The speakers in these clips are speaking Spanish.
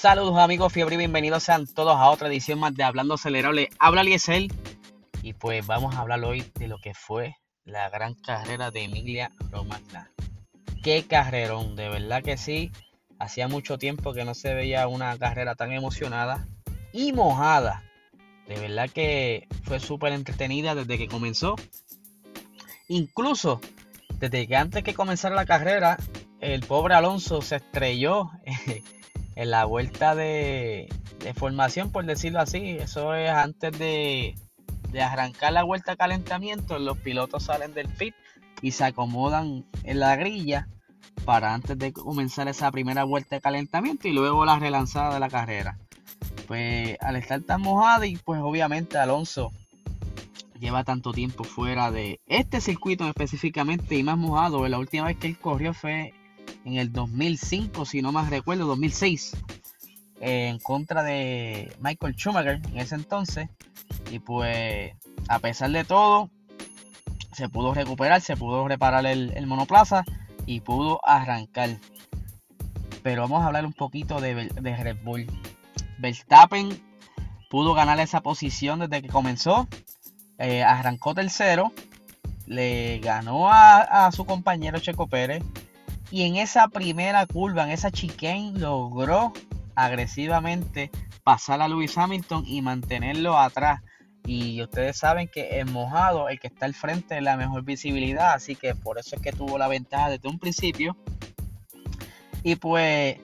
Saludos amigos fiebre y bienvenidos sean todos a otra edición más de Hablando Acelerable. Habla Liesel y pues vamos a hablar hoy de lo que fue la gran carrera de Emilia Romagna. Qué carrerón, de verdad que sí. Hacía mucho tiempo que no se veía una carrera tan emocionada y mojada. De verdad que fue súper entretenida desde que comenzó. Incluso desde que antes que comenzara la carrera, el pobre Alonso se estrelló en la vuelta de, formación, por decirlo así. Eso es antes de, de arrancar la vuelta de calentamiento. Los pilotos salen del pit y se acomodan en la grilla para antes de comenzar esa primera vuelta de calentamiento y luego la relanzada de la carrera. Pues al estar tan mojado y pues obviamente Alonso lleva tanto tiempo fuera de este circuito específicamente y más mojado. La última vez que él corrió fue en el 2005, si no más recuerdo, 2006, en contra de Michael Schumacher en ese entonces. Y pues a pesar de todo, se pudo recuperar, se pudo reparar el, monoplaza y pudo arrancar. Pero vamos a hablar un poquito de, Red Bull. Verstappen pudo ganar esa posición desde que comenzó eh, arrancó tercero, le ganó a, su compañero Checo Pérez y en esa primera curva, en esa chicane, logró agresivamente pasar a Lewis Hamilton y mantenerlo atrás. Y ustedes saben que en mojado el que está al frente es la mejor visibilidad, así que por eso es que tuvo la ventaja desde un principio. Y pues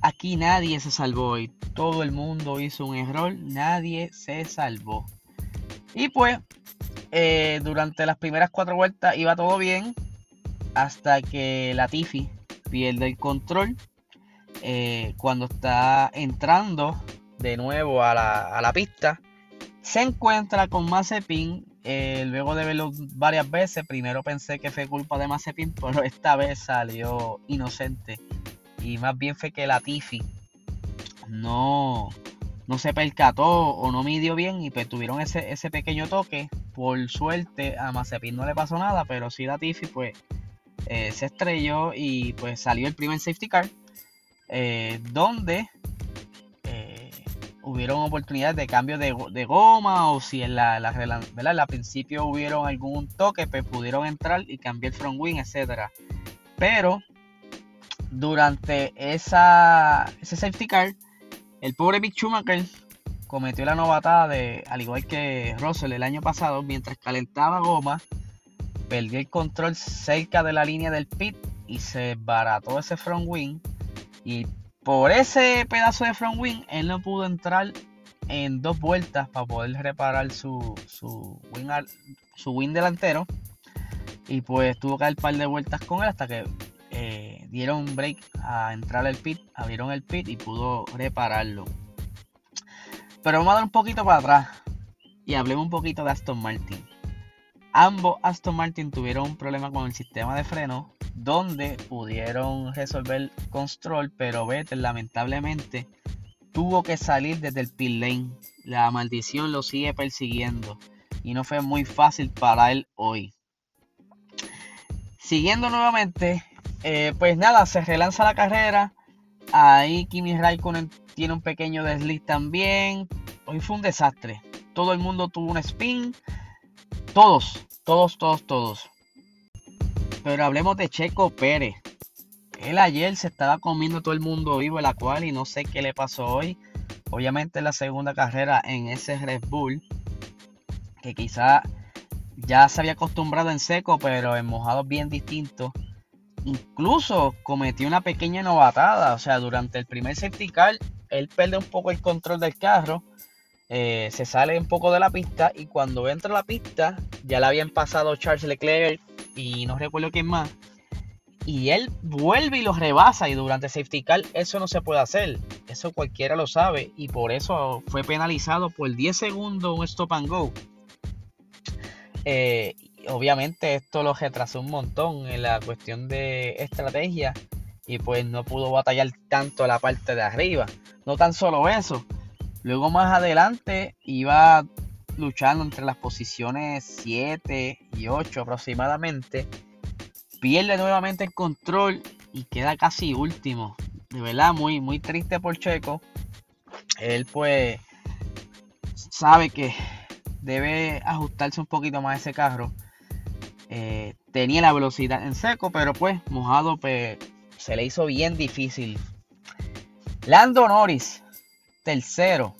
aquí nadie se salvó y todo el mundo hizo un error, nadie se salvó. Y pues, eh, durante las primeras cuatro vueltas iba todo bien. Hasta que la Tiffy pierde el control. Eh, cuando está entrando de nuevo a la, pista. Se encuentra con Mazepin. Eh, luego de verlo varias veces. Primero pensé que fue culpa de Mazepin. Pero esta vez salió inocente. Y más bien fue que la Tiffy no no se percató o no midió bien y pues tuvieron ese, ese pequeño toque. Por suerte a Mazepin no le pasó nada, pero sí Tiffy pues eh, se estrelló y pues salió el primer safety car. Eh, donde eh, hubieron oportunidades de cambio de, goma o si en la, la, ¿verdad? la principio hubieron algún toque, pues pudieron entrar y cambiar el front wing, etcétera. Pero durante esa, ese safety car, el pobre Mick Schumacher cometió la novatada de, al igual que Russell el año pasado, mientras calentaba goma, perdió el control cerca de la línea del pit y se barató ese front wing. Y por ese pedazo de front wing, él no pudo entrar en dos vueltas para poder reparar su, su, wing, su wing delantero. Y pues tuvo que dar un par de vueltas con él hasta que eh, dieron un break a entrar al pit, abrieron el pit y pudo repararlo. Pero vamos a dar un poquito para atrás y hablemos un poquito de Aston Martin. Ambos Aston Martin tuvieron un problema con el sistema de freno donde pudieron resolver control, pero Vettel lamentablemente tuvo que salir desde el pit lane. La maldición lo sigue persiguiendo y no fue muy fácil para él hoy. Siguiendo nuevamente, eh, pues nada, se relanza la carrera. Ahí Kimi Raikkonen tiene un pequeño desliz también. Hoy fue un desastre. Todo el mundo tuvo un spin. Todos, todos, todos, todos. Pero hablemos de Checo Pérez. Él ayer se estaba comiendo todo el mundo vivo en la cual y no sé qué le pasó hoy. Obviamente la segunda carrera en ese Red Bull. Que quizá ya se había acostumbrado en seco, pero en mojado bien distinto incluso cometió una pequeña novatada. O sea, durante el primer safety él pierde un poco el control del carro. Eh, se sale un poco de la pista y cuando entra la pista ya le habían pasado Charles Leclerc y no recuerdo quién más. Y él vuelve y lo rebasa y durante safety car eso no se puede hacer. Eso cualquiera lo sabe y por eso fue penalizado por 10 segundos un stop and go. Eh, obviamente esto lo retrasó un montón en la cuestión de estrategia y pues no pudo batallar tanto la parte de arriba. No tan solo eso, luego más adelante iba luchando entre las posiciones 7 y 8 aproximadamente. Pierde nuevamente el control y queda casi último. de verdad muy, muy triste por Checo. Él pues sabe que debe ajustarse un poquito más ese carro. Eh, tenía la velocidad en seco, pero pues mojado pues, se le hizo bien difícil. Lando Norris, tercero.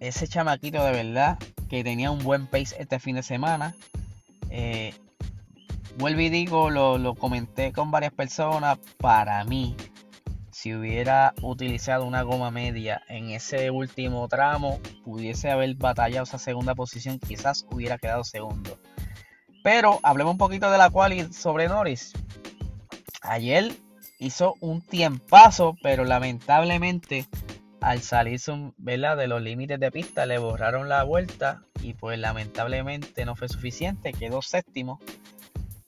Ese chamaquito de verdad que tenía un buen pace este fin de semana. Eh, vuelvo y digo, lo, lo comenté con varias personas. Para mí, si hubiera utilizado una goma media en ese último tramo, pudiese haber batallado esa segunda posición, quizás hubiera quedado segundo. Pero hablemos un poquito de la cual sobre Norris. Ayer hizo un tiempazo, pero lamentablemente al salirse de los límites de pista le borraron la vuelta y pues lamentablemente no fue suficiente, quedó séptimo.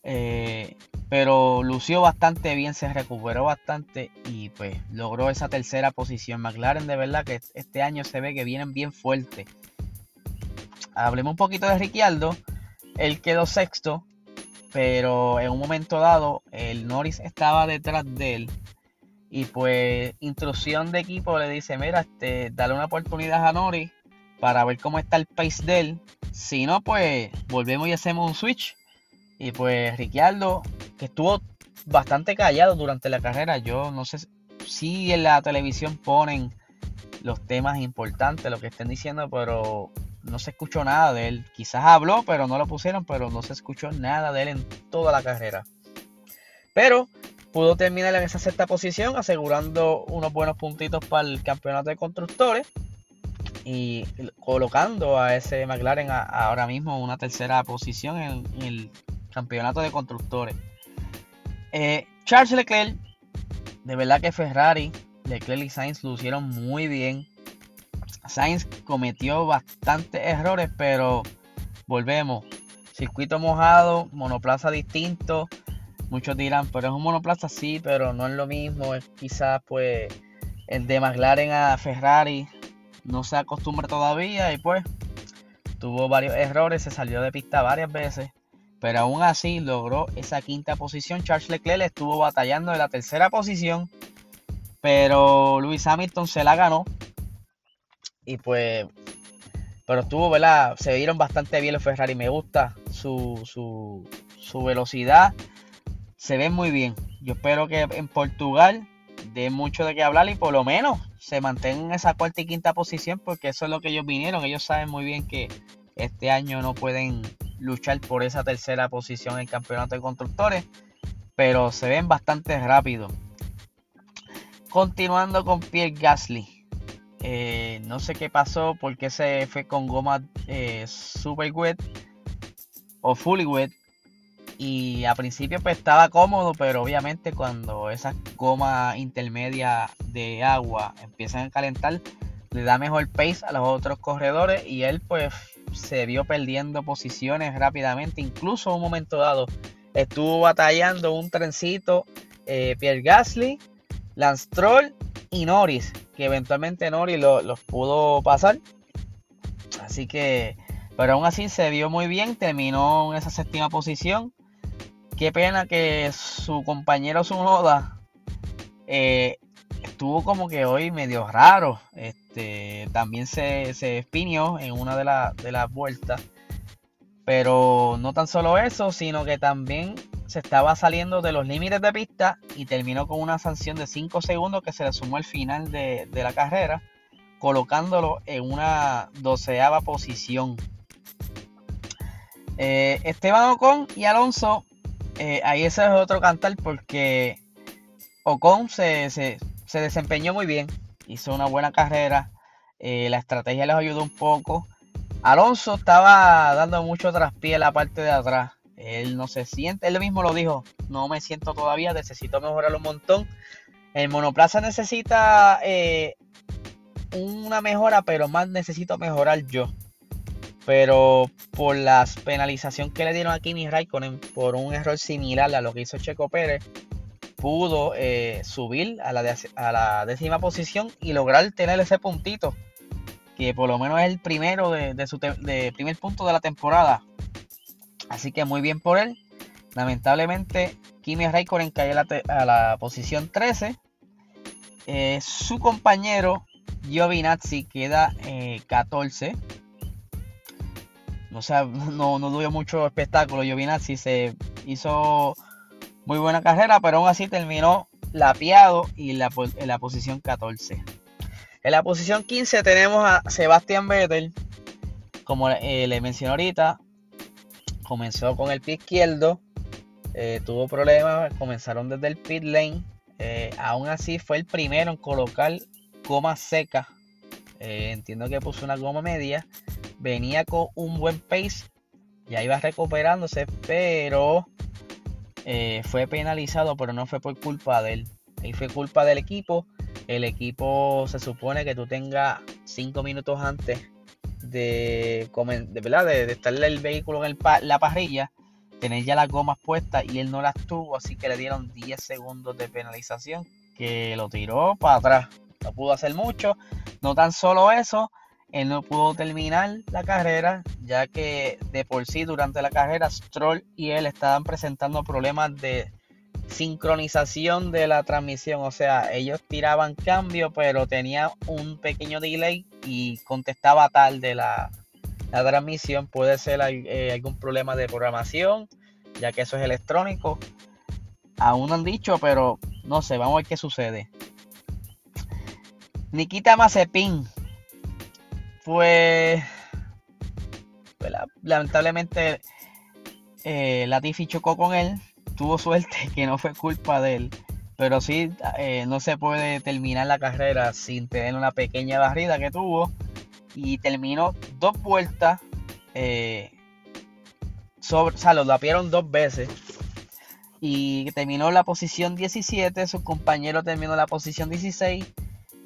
Eh, pero lució bastante bien, se recuperó bastante y pues logró esa tercera posición. McLaren de verdad que este año se ve que vienen bien fuertes. Hablemos un poquito de Ricciardo. Él quedó sexto, pero en un momento dado el Norris estaba detrás de él y pues instrucción de equipo le dice, mira, este, dale una oportunidad a Norris para ver cómo está el pace de él. Si no, pues volvemos y hacemos un switch. Y pues Ricciardo, que estuvo bastante callado durante la carrera, yo no sé si en la televisión ponen los temas importantes, lo que estén diciendo, pero no se escuchó nada de él. Quizás habló, pero no lo pusieron, pero no se escuchó nada de él en toda la carrera. Pero pudo terminar en esa sexta posición, asegurando unos buenos puntitos para el campeonato de constructores y colocando a ese McLaren ahora mismo en una tercera posición en, el campeonato de constructores. Eh, Charles Leclerc, de verdad que Ferrari, Leclerc y Sainz lucieron muy bien. Sainz cometió bastantes errores, pero volvemos. Circuito mojado, monoplaza distinto. Muchos dirán, pero es un monoplaza, sí, pero no es lo mismo. Es quizás pues el de McLaren a Ferrari no se acostumbra todavía y pues tuvo varios errores, se salió de pista varias veces, pero aún así logró esa quinta posición. Charles Leclerc estuvo batallando en la tercera posición, pero Lewis Hamilton se la ganó y pues, pero estuvo, ¿verdad? Se vieron bastante bien los Ferrari. Me gusta su, su, su velocidad. Se ven muy bien. Yo espero que en Portugal dé mucho de qué hablar y por lo menos se mantengan en esa cuarta y quinta posición porque eso es lo que ellos vinieron. Ellos saben muy bien que este año no pueden luchar por esa tercera posición en el campeonato de constructores, pero se ven bastante rápido. Continuando con Pierre Gasly. Eh, no sé qué pasó, porque se fue con goma eh, super wet o fully wet. Y a principio pues estaba cómodo, pero obviamente cuando esas gomas intermedias de agua empiezan a calentar, le da mejor pace a los otros corredores y él pues se vio perdiendo posiciones rápidamente. Incluso en un momento dado estuvo batallando un trencito eh, Pierre Gasly, Lance Troll y Norris, que eventualmente Norris los pudo pasar. Así que, pero aún así se vio muy bien, terminó en esa séptima posición. Qué pena que su compañero Sunoda eh, estuvo como que hoy medio raro. Este, también se, se espinió en una de, de las vueltas. Pero no tan solo eso, sino que también se estaba saliendo de los límites de pista y terminó con una sanción de 5 segundos que se le sumó al final de, la carrera, colocándolo en una doceava posición. Eh, Esteban Ocon y Alonso, eh, ahí ese es otro cantar porque Ocon se, desempeñó muy bien, hizo una buena carrera, eh, la estrategia les ayudó un poco. Alonso estaba dando mucho traspié en la parte de atrás él no se siente, él mismo lo dijo, no me siento todavía, necesito mejorar un montón. El monoplaza necesita eh, una mejora, pero más necesito mejorar yo. Pero por la penalización que le dieron a Kimi Raikkonen por un error similar a lo que hizo Checo Pérez, pudo eh, subir a la, décima posición y lograr tener ese puntito, que por lo menos es el primero de, su de primer punto de la temporada. Así que muy bien por él. Lamentablemente, Kimi Raikkonen cayó a la, posición 13. Eh, su compañero Giovinazzi queda 14. O sea, no, no dio mucho espectáculo. Giovinazzi se hizo muy buena carrera, pero aún así terminó lapiado y en la posición 14. En la posición 15 tenemos a Sebastián Vettel. Como eh, le mencioné ahorita, comenzó con el pie izquierdo. Eh, tuvo problemas, comenzaron desde el pit lane. Eh, aún así fue el primero en colocar goma seca. entiendo que puso una goma media. Venía con un buen pace. Ya iba recuperándose, pero fue penalizado, pero no fue por culpa de él. Ahí fue culpa del equipo el equipo se supone que tú tengas 5 minutos antes de, de, ¿verdad? de, estarle el vehículo en la parrilla, tener ya las gomas puestas y él no las tuvo, así que le dieron 10 segundos de penalización que lo tiró para atrás. No pudo hacer mucho, no tan solo eso, él no pudo terminar la carrera, ya que de por sí durante la carrera Stroll y él estaban presentando problemas de sincronización de la transmisión. O sea, ellos tiraban cambio, pero tenía un pequeño delay y contestaba tarde la, la transmisión. Puede ser eh, algún problema de programación, ya que eso es electrónico. Aún no han dicho, pero no sé, vamos a ver qué sucede. Nikita Mazepin fue. Lamentablemente, eh, Latifi chocó con él tuvo suerte que no fue culpa de él. Pero sí, eh, no se puede terminar la carrera sin tener una pequeña barrida que tuvo. Y terminó dos vueltas. Eh, sobre, o sea, lo lapiaron dos veces. Y terminó la posición 17. Su compañero terminó la posición 16.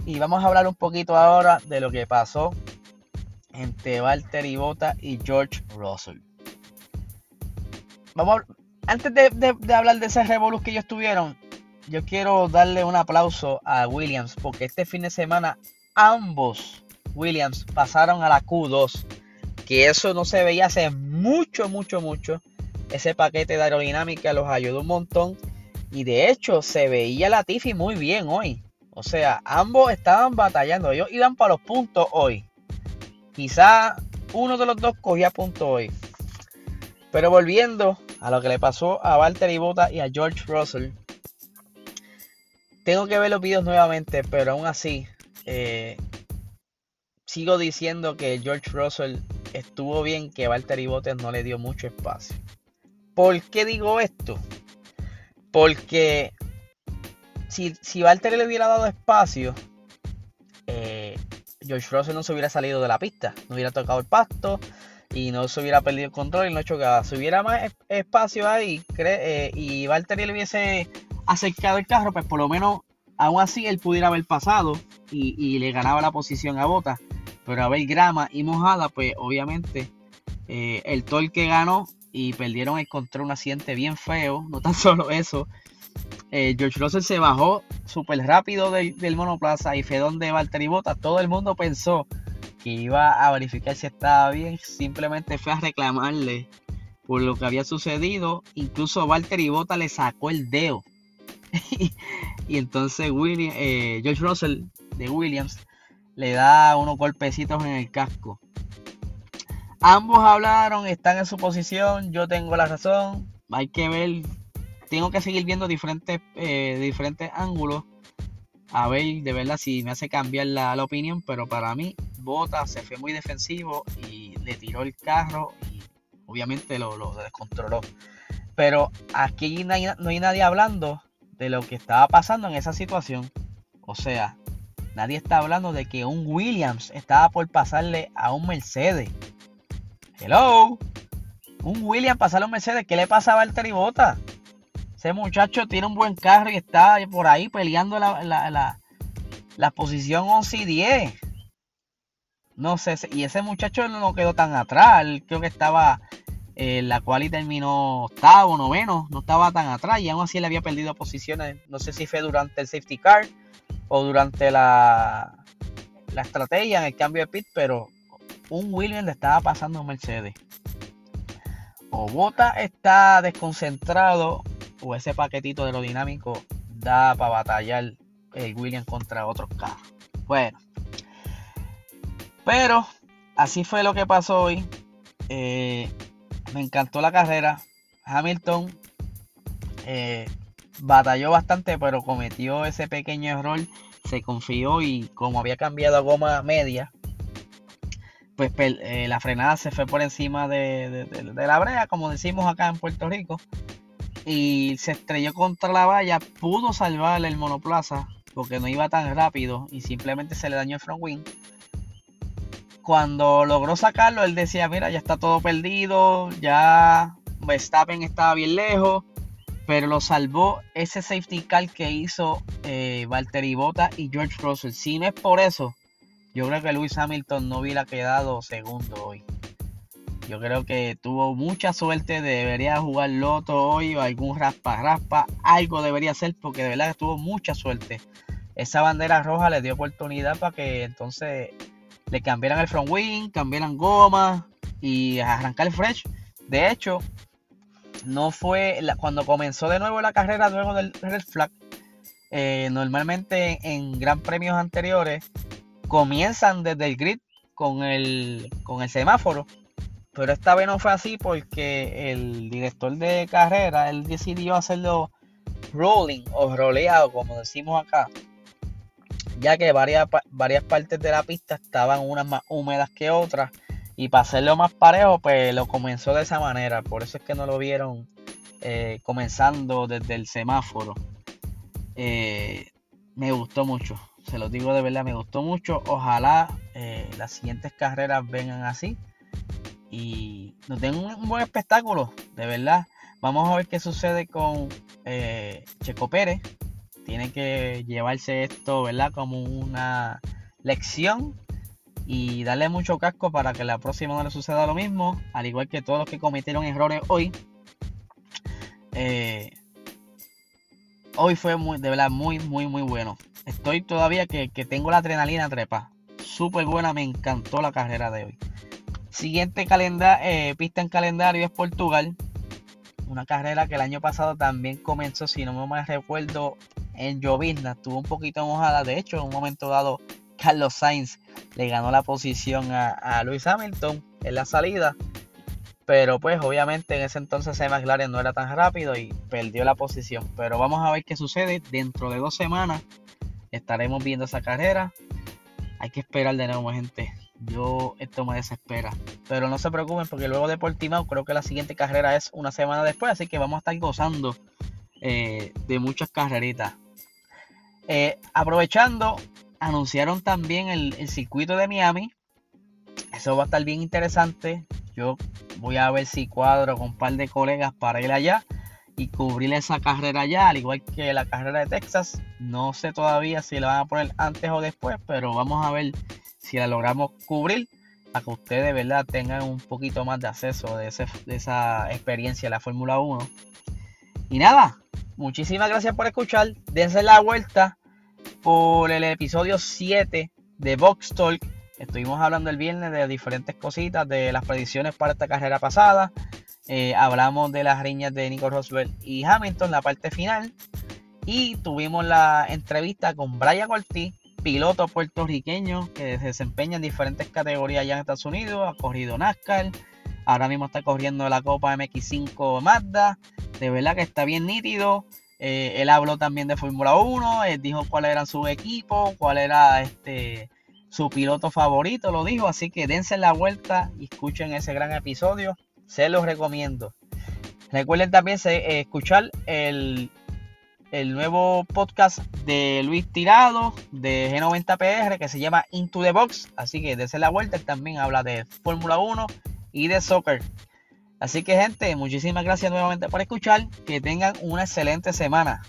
Y vamos a hablar un poquito ahora de lo que pasó entre Valtteri Bota y George Russell. Vamos, antes de, hablar de ese revolus que ellos tuvieron, yo quiero darle un aplauso a Williams porque este fin de semana ambos Williams pasaron a la Q2, que eso no se veía hace mucho, mucho, mucho. Ese paquete de aerodinámica los ayudó un montón y de hecho se veía la Tiffy muy bien hoy. O sea, ambos estaban batallando, ellos iban para los puntos hoy. Quizá uno de los dos cogía puntos hoy. Pero volviendo a lo que le pasó a Valtteri Bota y a George Russell. Tengo que ver los videos nuevamente, pero aún así eh, sigo diciendo que George Russell estuvo bien que Valtteri Bottas no le dio mucho espacio. ¿Por qué digo esto? Porque si, si Valtteri le hubiera dado espacio, George Russell no se hubiera salido de la pista, no hubiera tocado el pasto, y no se hubiera perdido el control y no chocaba. Si hubiera más espacio ahí eh, y Valtteri le hubiese acercado el carro, pues por lo menos aún así él pudiera haber pasado y, le ganaba la posición a Bota. Pero a ver grama y mojada, pues obviamente eh, el torque ganó y perdieron el control, un accidente bien feo. No tan solo eso, eh, George Russell se bajó súper rápido del, monoplaza y fue donde Valtteri Bota. Todo el mundo pensó que iba a verificar si estaba bien, simplemente fue a reclamarle por lo que había sucedido. Incluso Walter Bota le sacó el dedo. y entonces eh, George Russell de Williams le da unos golpecitos en el casco. Ambos hablaron, están en su posición, yo tengo la razón. Hay que ver, tengo que seguir viendo diferentes, eh, diferentes ángulos. A ver de verdad si me hace cambiar la, la opinión, pero para mí Bota se fue muy defensivo y le tiró el carro y obviamente lo, descontroló. Pero aquí no hay, nadie hablando de lo que estaba pasando en esa situación. O sea, nadie está hablando de que un Williams estaba por pasarle a un Mercedes. Hello. Un Williams pasarle a un Mercedes. ¿Qué le pasaba al Bota? Ese muchacho tiene un buen carro y está por ahí peleando la, la, la posición 11 y 10. No sé, y ese muchacho no quedó tan atrás. creo que estaba en la cual y terminó octavo, noveno. No estaba tan atrás y aún así le había perdido posiciones. No sé si fue durante el safety car o durante la, la estrategia en el cambio de pit, pero un Williams le estaba pasando a Mercedes. O Bota está desconcentrado o ese paquetito de lo dinámico da para batallar el Williams contra otros carros. Bueno, pero así fue lo que pasó hoy. Eh, me encantó la carrera. Hamilton eh, batalló bastante, pero cometió ese pequeño error. Se confió y como había cambiado a goma media, pues eh, la frenada se fue por encima de, la brea, como decimos acá en Puerto Rico. Y se estrelló contra la valla. Pudo salvar el monoplaza porque no iba tan rápido y simplemente se le dañó el front wing. Cuando logró sacarlo, él decía, mira, ya está todo perdido, ya Verstappen estaba bien lejos, pero lo salvó ese safety car que hizo eh, Valtteri Bota y George Russell. Si no es por eso, yo creo que Lewis Hamilton no hubiera quedado segundo hoy. Yo creo que tuvo mucha suerte, debería jugar loto hoy o algún raspa raspa, algo debería hacer porque de verdad que tuvo mucha suerte. Esa bandera roja le dio oportunidad para que entonces le cambiaran el front wing, cambiaran goma y arrancar el fresh. De hecho, no fue cuando comenzó de nuevo la carrera luego del red flag. Eh, normalmente en gran premios anteriores comienzan desde el grid con el, con el semáforo. Pero esta vez no fue así porque el director de carrera él decidió hacerlo rolling o roleado, como decimos acá ya que varias, varias partes de la pista estaban unas más húmedas que otras. Y para hacerlo más parejo, pues lo comenzó de esa manera. Por eso es que no lo vieron eh, comenzando desde el semáforo. Eh, me gustó mucho. Se lo digo de verdad, me gustó mucho. Ojalá eh, las siguientes carreras vengan así. Y nos den un, buen espectáculo, de verdad. Vamos a ver qué sucede con Checo Pérez tiene que llevarse esto, ¿verdad? Como una lección y darle mucho casco para que la próxima no le suceda lo mismo, al igual que todos los que cometieron errores hoy. Eh, hoy fue muy, de verdad, muy, muy, muy bueno. Estoy todavía que, tengo la adrenalina trepa. Súper buena, me encantó la carrera de hoy. Siguiente eh, pista en calendario es Portugal. Una carrera que el año pasado también comenzó, si no me recuerdo, en llovizna, estuvo un poquito mojada. De hecho, en un momento dado, Carlos Sainz le ganó la posición a, Lewis Hamilton en la salida. Pero pues obviamente en ese entonces el McLaren no era tan rápido y perdió la posición. Pero vamos a ver qué sucede. Dentro de dos semanas estaremos viendo esa carrera. Hay que esperar de nuevo, gente. Yo esto me desespera. Pero no se preocupen porque luego de Portimao creo que la siguiente carrera es una semana después. Así que vamos a estar gozando eh, de muchas carreritas. Eh, aprovechando, anunciaron también el, circuito de Miami. Eso va a estar bien interesante. Yo voy a ver si cuadro con un par de colegas para ir allá y cubrir esa carrera allá, al igual que la carrera de Texas. No sé todavía si la van a poner antes o después, pero vamos a ver si la logramos cubrir para que ustedes ¿verdad? tengan un poquito más de acceso de, de esa experiencia de la Fórmula 1. Y nada, muchísimas gracias por escuchar. Dense la vuelta por el episodio 7 de Box Talk. Estuvimos hablando el viernes de diferentes cositas, de las predicciones para esta carrera pasada. Eh, hablamos de las riñas de Nico Roswell y Hamilton, la parte final. Y tuvimos la entrevista con Brian Ortiz, piloto puertorriqueño que se desempeña en diferentes categorías allá en Estados Unidos. Ha corrido NASCAR, ahora mismo está corriendo la Copa MX5 Mazda. De verdad que está bien nítido. Eh, él habló también de Fórmula 1, él dijo cuál era su equipo, cuál era este su piloto favorito, lo dijo. Así que dense la vuelta y escuchen ese gran episodio. Se los recomiendo. Recuerden también eh, escuchar el, el nuevo podcast de Luis Tirado de G90PR que se llama Into the Box. Así que dense la vuelta. Él también habla de Fórmula 1 y de soccer. Así que gente, muchísimas gracias nuevamente por escuchar. Que tengan una excelente semana.